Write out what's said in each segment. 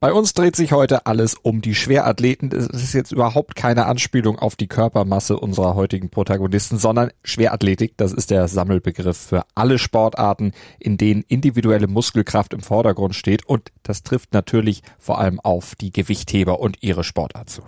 Bei uns dreht sich heute alles um die Schwerathleten. Es ist jetzt überhaupt keine Anspielung auf die Körpermasse unserer heutigen Protagonisten, sondern Schwerathletik, das ist der Sammelbegriff für alle Sportarten, in denen individuelle Muskelkraft im Vordergrund steht. Und das trifft natürlich vor allem auf die Gewichtheber und ihre Sportart zu.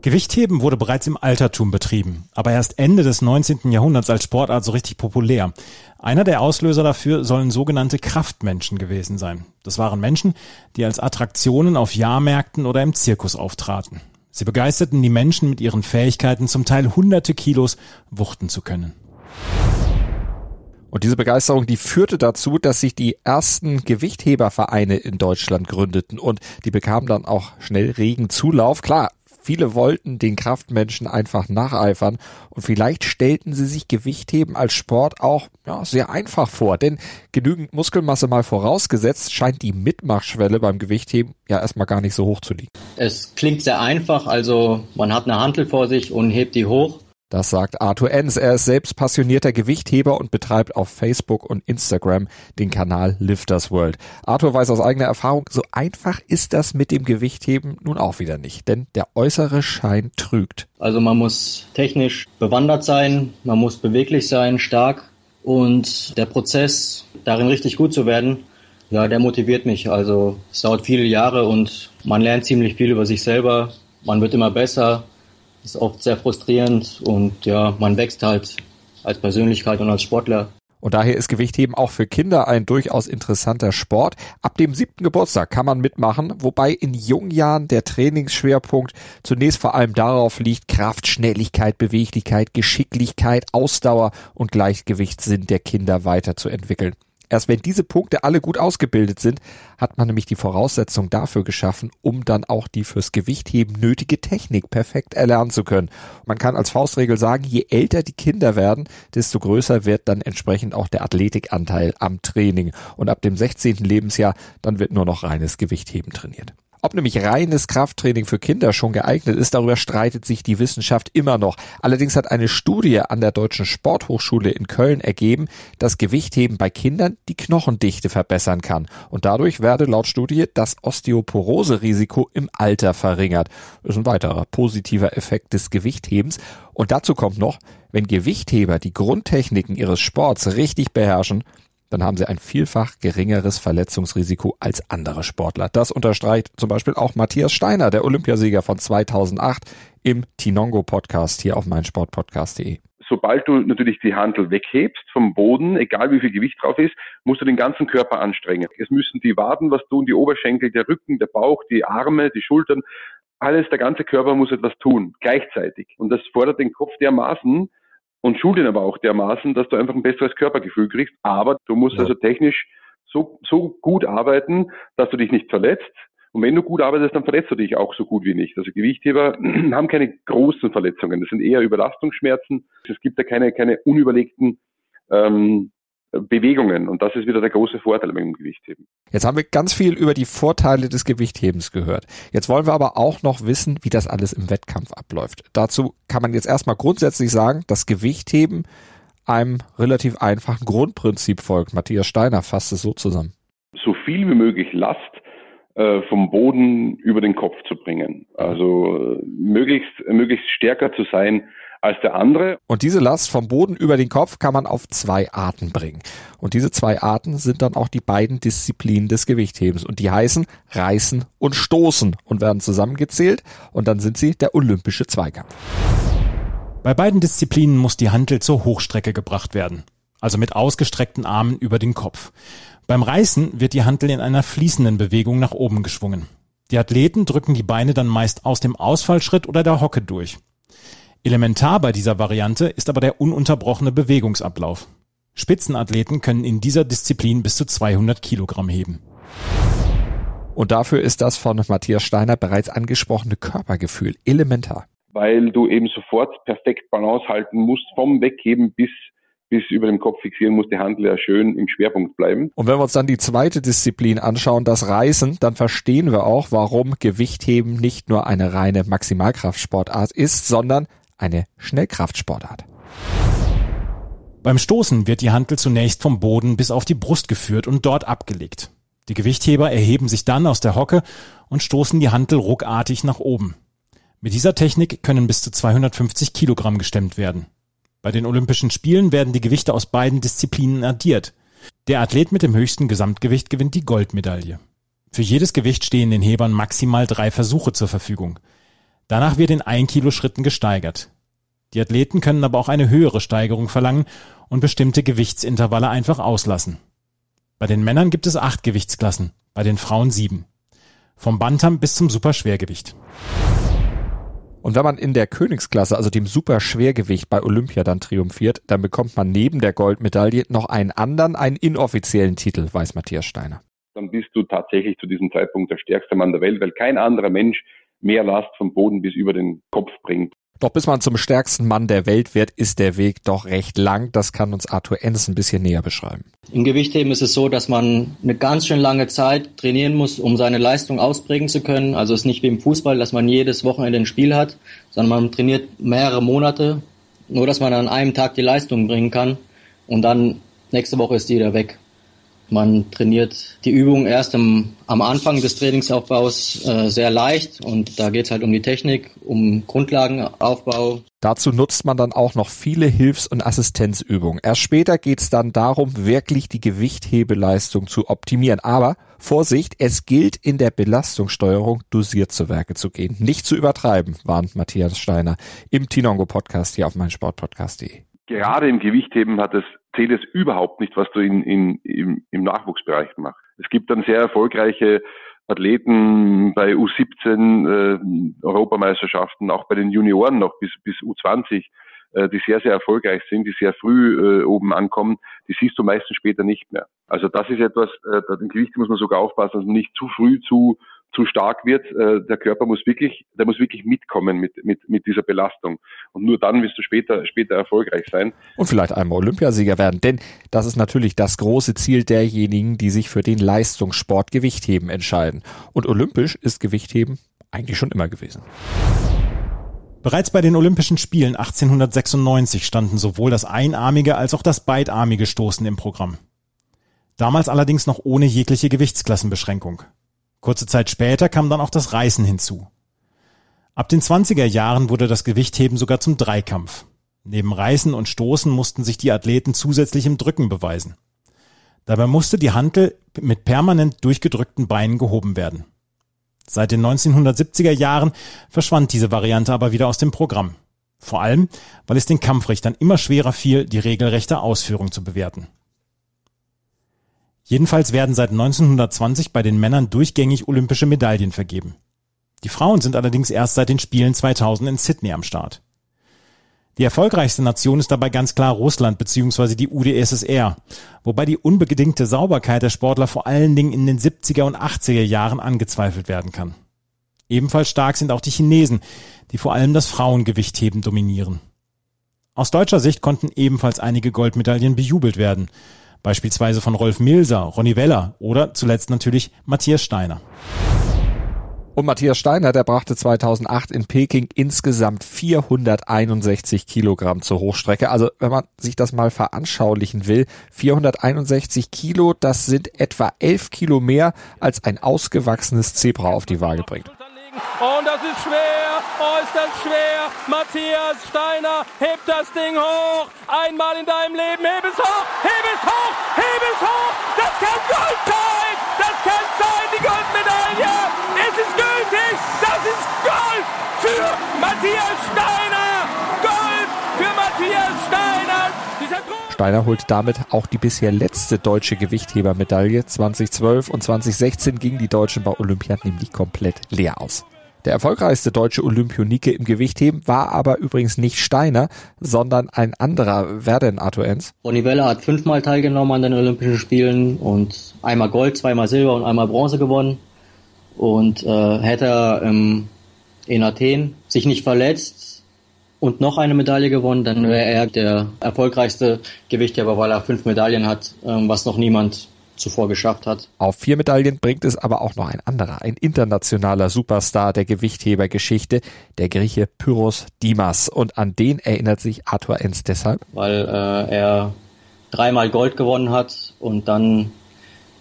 Gewichtheben wurde bereits im Altertum betrieben, aber erst Ende des 19. Jahrhunderts als Sportart so richtig populär. Einer der Auslöser dafür sollen sogenannte Kraftmenschen gewesen sein. Das waren Menschen, die als Attraktionen auf Jahrmärkten oder im Zirkus auftraten. Sie begeisterten die Menschen mit ihren Fähigkeiten, zum Teil hunderte Kilos wuchten zu können. Und diese Begeisterung, die führte dazu, dass sich die ersten Gewichthebervereine in Deutschland gründeten und die bekamen dann auch schnell regen Zulauf. Klar, Viele wollten den Kraftmenschen einfach nacheifern und vielleicht stellten sie sich Gewichtheben als Sport auch ja, sehr einfach vor, denn genügend Muskelmasse mal vorausgesetzt, scheint die Mitmachschwelle beim Gewichtheben ja erstmal gar nicht so hoch zu liegen. Es klingt sehr einfach, also man hat eine Hantel vor sich und hebt die hoch das sagt Arthur Enns. Er ist selbst passionierter Gewichtheber und betreibt auf Facebook und Instagram den Kanal Lifters World. Arthur weiß aus eigener Erfahrung, so einfach ist das mit dem Gewichtheben nun auch wieder nicht, denn der äußere Schein trügt. Also man muss technisch bewandert sein, man muss beweglich sein, stark und der Prozess, darin richtig gut zu werden, ja, der motiviert mich. Also es dauert viele Jahre und man lernt ziemlich viel über sich selber, man wird immer besser ist oft sehr frustrierend und ja, man wächst halt als Persönlichkeit und als Sportler. Und daher ist Gewichtheben auch für Kinder ein durchaus interessanter Sport. Ab dem siebten Geburtstag kann man mitmachen, wobei in jungen Jahren der Trainingsschwerpunkt zunächst vor allem darauf liegt, Kraft, Schnelligkeit, Beweglichkeit, Geschicklichkeit, Ausdauer und Gleichgewichtssinn der Kinder weiterzuentwickeln. Erst wenn diese Punkte alle gut ausgebildet sind, hat man nämlich die Voraussetzung dafür geschaffen, um dann auch die fürs Gewichtheben nötige Technik perfekt erlernen zu können. Man kann als Faustregel sagen, je älter die Kinder werden, desto größer wird dann entsprechend auch der Athletikanteil am Training. Und ab dem 16. Lebensjahr, dann wird nur noch reines Gewichtheben trainiert. Ob nämlich reines Krafttraining für Kinder schon geeignet ist, darüber streitet sich die Wissenschaft immer noch. Allerdings hat eine Studie an der Deutschen Sporthochschule in Köln ergeben, dass Gewichtheben bei Kindern die Knochendichte verbessern kann. Und dadurch werde laut Studie das Osteoporose-Risiko im Alter verringert. Das ist ein weiterer positiver Effekt des Gewichthebens. Und dazu kommt noch, wenn Gewichtheber die Grundtechniken ihres Sports richtig beherrschen, dann haben sie ein vielfach geringeres Verletzungsrisiko als andere Sportler. Das unterstreicht zum Beispiel auch Matthias Steiner, der Olympiasieger von 2008 im Tinongo Podcast hier auf meinsportpodcast.de. Sobald du natürlich die Handel weghebst vom Boden, egal wie viel Gewicht drauf ist, musst du den ganzen Körper anstrengen. Es müssen die Waden was tun, die Oberschenkel, der Rücken, der Bauch, die Arme, die Schultern. Alles, der ganze Körper muss etwas tun, gleichzeitig. Und das fordert den Kopf dermaßen, und schult ihn aber auch dermaßen, dass du einfach ein besseres Körpergefühl kriegst. Aber du musst ja. also technisch so, so gut arbeiten, dass du dich nicht verletzt. Und wenn du gut arbeitest, dann verletzt du dich auch so gut wie nicht. Also Gewichtheber haben keine großen Verletzungen. Das sind eher Überlastungsschmerzen. Es gibt da keine, keine unüberlegten ähm, Bewegungen. Und das ist wieder der große Vorteil beim Gewichtheben. Jetzt haben wir ganz viel über die Vorteile des Gewichthebens gehört. Jetzt wollen wir aber auch noch wissen, wie das alles im Wettkampf abläuft. Dazu kann man jetzt erstmal grundsätzlich sagen, dass Gewichtheben einem relativ einfachen Grundprinzip folgt. Matthias Steiner fasst es so zusammen. So viel wie möglich Last äh, vom Boden über den Kopf zu bringen. Also äh, möglichst, möglichst stärker zu sein als der andere. Und diese Last vom Boden über den Kopf kann man auf zwei Arten bringen. Und diese zwei Arten sind dann auch die beiden Disziplinen des Gewichthebens. Und die heißen Reißen und Stoßen und werden zusammengezählt. Und dann sind sie der olympische Zweikampf. Bei beiden Disziplinen muss die Hantel zur Hochstrecke gebracht werden. Also mit ausgestreckten Armen über den Kopf. Beim Reißen wird die Hantel in einer fließenden Bewegung nach oben geschwungen. Die Athleten drücken die Beine dann meist aus dem Ausfallschritt oder der Hocke durch. Elementar bei dieser Variante ist aber der ununterbrochene Bewegungsablauf. Spitzenathleten können in dieser Disziplin bis zu 200 Kilogramm heben. Und dafür ist das von Matthias Steiner bereits angesprochene Körpergefühl elementar. weil du eben sofort perfekt Balance halten musst, vom Wegheben bis bis über dem Kopf fixieren muss die Handel ja schön im Schwerpunkt bleiben. Und wenn wir uns dann die zweite Disziplin anschauen, das Reißen, dann verstehen wir auch, warum Gewichtheben nicht nur eine reine Maximalkraftsportart ist, sondern eine Schnellkraftsportart. Beim Stoßen wird die Hantel zunächst vom Boden bis auf die Brust geführt und dort abgelegt. Die Gewichtheber erheben sich dann aus der Hocke und stoßen die Hantel ruckartig nach oben. Mit dieser Technik können bis zu 250 Kilogramm gestemmt werden. Bei den Olympischen Spielen werden die Gewichte aus beiden Disziplinen addiert. Der Athlet mit dem höchsten Gesamtgewicht gewinnt die Goldmedaille. Für jedes Gewicht stehen den Hebern maximal drei Versuche zur Verfügung. Danach wird in 1 Kilo Schritten gesteigert. Die Athleten können aber auch eine höhere Steigerung verlangen und bestimmte Gewichtsintervalle einfach auslassen. Bei den Männern gibt es acht Gewichtsklassen, bei den Frauen sieben. Vom Bantam bis zum Superschwergewicht. Und wenn man in der Königsklasse, also dem Superschwergewicht bei Olympia dann triumphiert, dann bekommt man neben der Goldmedaille noch einen anderen, einen inoffiziellen Titel, weiß Matthias Steiner. Dann bist du tatsächlich zu diesem Zeitpunkt der stärkste Mann der Welt, weil kein anderer Mensch mehr Last vom Boden bis über den Kopf bringt. Doch bis man zum stärksten Mann der Welt wird, ist der Weg doch recht lang. Das kann uns Arthur Enns ein bisschen näher beschreiben. Im Gewichtheben ist es so, dass man eine ganz schön lange Zeit trainieren muss, um seine Leistung ausprägen zu können. Also es ist nicht wie im Fußball, dass man jedes Wochenende ein Spiel hat, sondern man trainiert mehrere Monate, nur dass man an einem Tag die Leistung bringen kann und dann nächste Woche ist die wieder weg. Man trainiert die Übung erst im, am Anfang des Trainingsaufbaus äh, sehr leicht und da geht es halt um die Technik, um Grundlagenaufbau. Dazu nutzt man dann auch noch viele Hilfs- und Assistenzübungen. Erst später geht es dann darum, wirklich die Gewichthebeleistung zu optimieren. Aber Vorsicht, es gilt in der Belastungssteuerung dosiert zu Werke zu gehen. Nicht zu übertreiben, warnt Matthias Steiner im Tinongo Podcast hier auf meinsportpodcast.de. Gerade im Gewichtheben hat es zählt es überhaupt nicht, was du in, in, im, im Nachwuchsbereich machst. Es gibt dann sehr erfolgreiche Athleten bei U17 äh, Europameisterschaften, auch bei den Junioren noch bis, bis U20, äh, die sehr, sehr erfolgreich sind, die sehr früh äh, oben ankommen, die siehst du meistens später nicht mehr. Also das ist etwas, äh, im Gewicht muss man sogar aufpassen, dass man nicht zu früh zu zu stark wird, äh, der Körper muss wirklich, der muss wirklich mitkommen mit, mit, mit dieser Belastung. Und nur dann wirst du später, später erfolgreich sein. Und vielleicht einmal Olympiasieger werden, denn das ist natürlich das große Ziel derjenigen, die sich für den Leistungssport Gewichtheben entscheiden. Und olympisch ist Gewichtheben eigentlich schon immer gewesen. Bereits bei den Olympischen Spielen 1896 standen sowohl das einarmige als auch das beidarmige Stoßen im Programm. Damals allerdings noch ohne jegliche Gewichtsklassenbeschränkung. Kurze Zeit später kam dann auch das Reißen hinzu. Ab den 20er Jahren wurde das Gewichtheben sogar zum Dreikampf. Neben Reißen und Stoßen mussten sich die Athleten zusätzlich im Drücken beweisen. Dabei musste die Hantel mit permanent durchgedrückten Beinen gehoben werden. Seit den 1970er Jahren verschwand diese Variante aber wieder aus dem Programm. Vor allem, weil es den Kampfrichtern immer schwerer fiel, die regelrechte Ausführung zu bewerten. Jedenfalls werden seit 1920 bei den Männern durchgängig olympische Medaillen vergeben. Die Frauen sind allerdings erst seit den Spielen 2000 in Sydney am Start. Die erfolgreichste Nation ist dabei ganz klar Russland bzw. die UdSSR, wobei die unbedingte Sauberkeit der Sportler vor allen Dingen in den 70er und 80er Jahren angezweifelt werden kann. Ebenfalls stark sind auch die Chinesen, die vor allem das Frauengewichtheben dominieren. Aus deutscher Sicht konnten ebenfalls einige Goldmedaillen bejubelt werden, Beispielsweise von Rolf Milser, Ronny Weller oder zuletzt natürlich Matthias Steiner. Und Matthias Steiner, der brachte 2008 in Peking insgesamt 461 Kilogramm zur Hochstrecke. Also wenn man sich das mal veranschaulichen will, 461 Kilo, das sind etwa 11 Kilo mehr, als ein ausgewachsenes Zebra auf die Waage bringt. Und das ist schwer. Oh, ist das schwer. Matthias Steiner hebt das Ding hoch. Einmal in deinem Leben. Heb es hoch. Heb es hoch. Heb es hoch. Das kann Gold sein. Das kann sein, die Goldmedaille. Es ist gültig. Das ist Gold für Matthias Steiner. Gold für Matthias Steiner. Steiner holt damit auch die bisher letzte deutsche Gewichthebermedaille. 2012 und 2016 gingen die Deutschen bei Olympia nämlich komplett leer aus. Der erfolgreichste deutsche Olympionike im Gewichtheben war aber übrigens nicht Steiner, sondern ein anderer. Wer denn, Arthur Enz? Ronny hat fünfmal teilgenommen an den Olympischen Spielen und einmal Gold, zweimal Silber und einmal Bronze gewonnen. Und äh, hätte er im in Athen, sich nicht verletzt und noch eine Medaille gewonnen, dann wäre er der erfolgreichste Gewichtheber, weil er fünf Medaillen hat, ähm, was noch niemand zuvor geschafft hat. Auf vier Medaillen bringt es aber auch noch ein anderer, ein internationaler Superstar der Gewichthebergeschichte, der Grieche Pyros Dimas. Und an den erinnert sich Arthur Enz deshalb. Weil äh, er dreimal Gold gewonnen hat und dann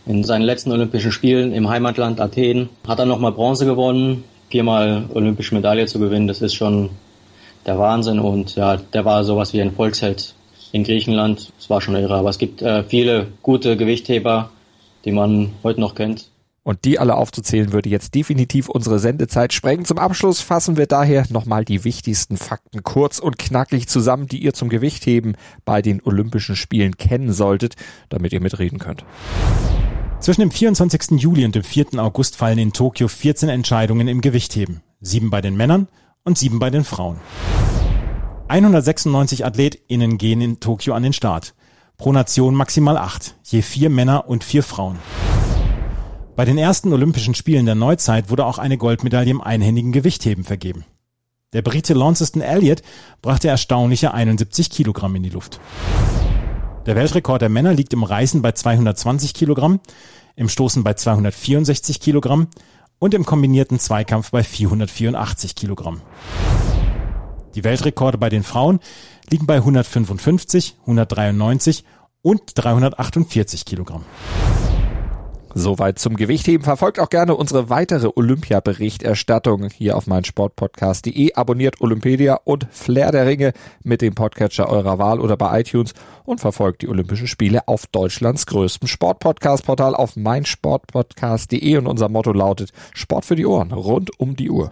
in seinen letzten Olympischen Spielen im Heimatland Athen hat er nochmal Bronze gewonnen, viermal olympische Medaille zu gewinnen, das ist schon der Wahnsinn und ja, der war sowas wie ein Volksheld in Griechenland. Es war schon irre, aber es gibt äh, viele gute Gewichtheber, die man heute noch kennt. Und die alle aufzuzählen würde jetzt definitiv unsere Sendezeit sprengen. Zum Abschluss fassen wir daher nochmal die wichtigsten Fakten kurz und knackig zusammen, die ihr zum Gewichtheben bei den Olympischen Spielen kennen solltet, damit ihr mitreden könnt. Zwischen dem 24. Juli und dem 4. August fallen in Tokio 14 Entscheidungen im Gewichtheben. Sieben bei den Männern und sieben bei den Frauen. 196 AthletInnen gehen in Tokio an den Start. Pro Nation maximal acht, je vier Männer und vier Frauen. Bei den ersten Olympischen Spielen der Neuzeit wurde auch eine Goldmedaille im einhändigen Gewichtheben vergeben. Der Brite Launceston Elliott brachte erstaunliche 71 Kilogramm in die Luft. Der Weltrekord der Männer liegt im Reißen bei 220 Kilogramm, im Stoßen bei 264 Kilogramm und im kombinierten Zweikampf bei 484 Kilogramm. Die Weltrekorde bei den Frauen liegen bei 155, 193 und 348 Kilogramm. Soweit zum Gewichtheben. Verfolgt auch gerne unsere weitere Olympia-Berichterstattung hier auf meinsportpodcast.de. Abonniert Olympedia und Flair der Ringe mit dem Podcatcher eurer Wahl oder bei iTunes und verfolgt die Olympischen Spiele auf Deutschlands größtem Sportpodcast-Portal auf meinsportpodcast.de und unser Motto lautet Sport für die Ohren rund um die Uhr.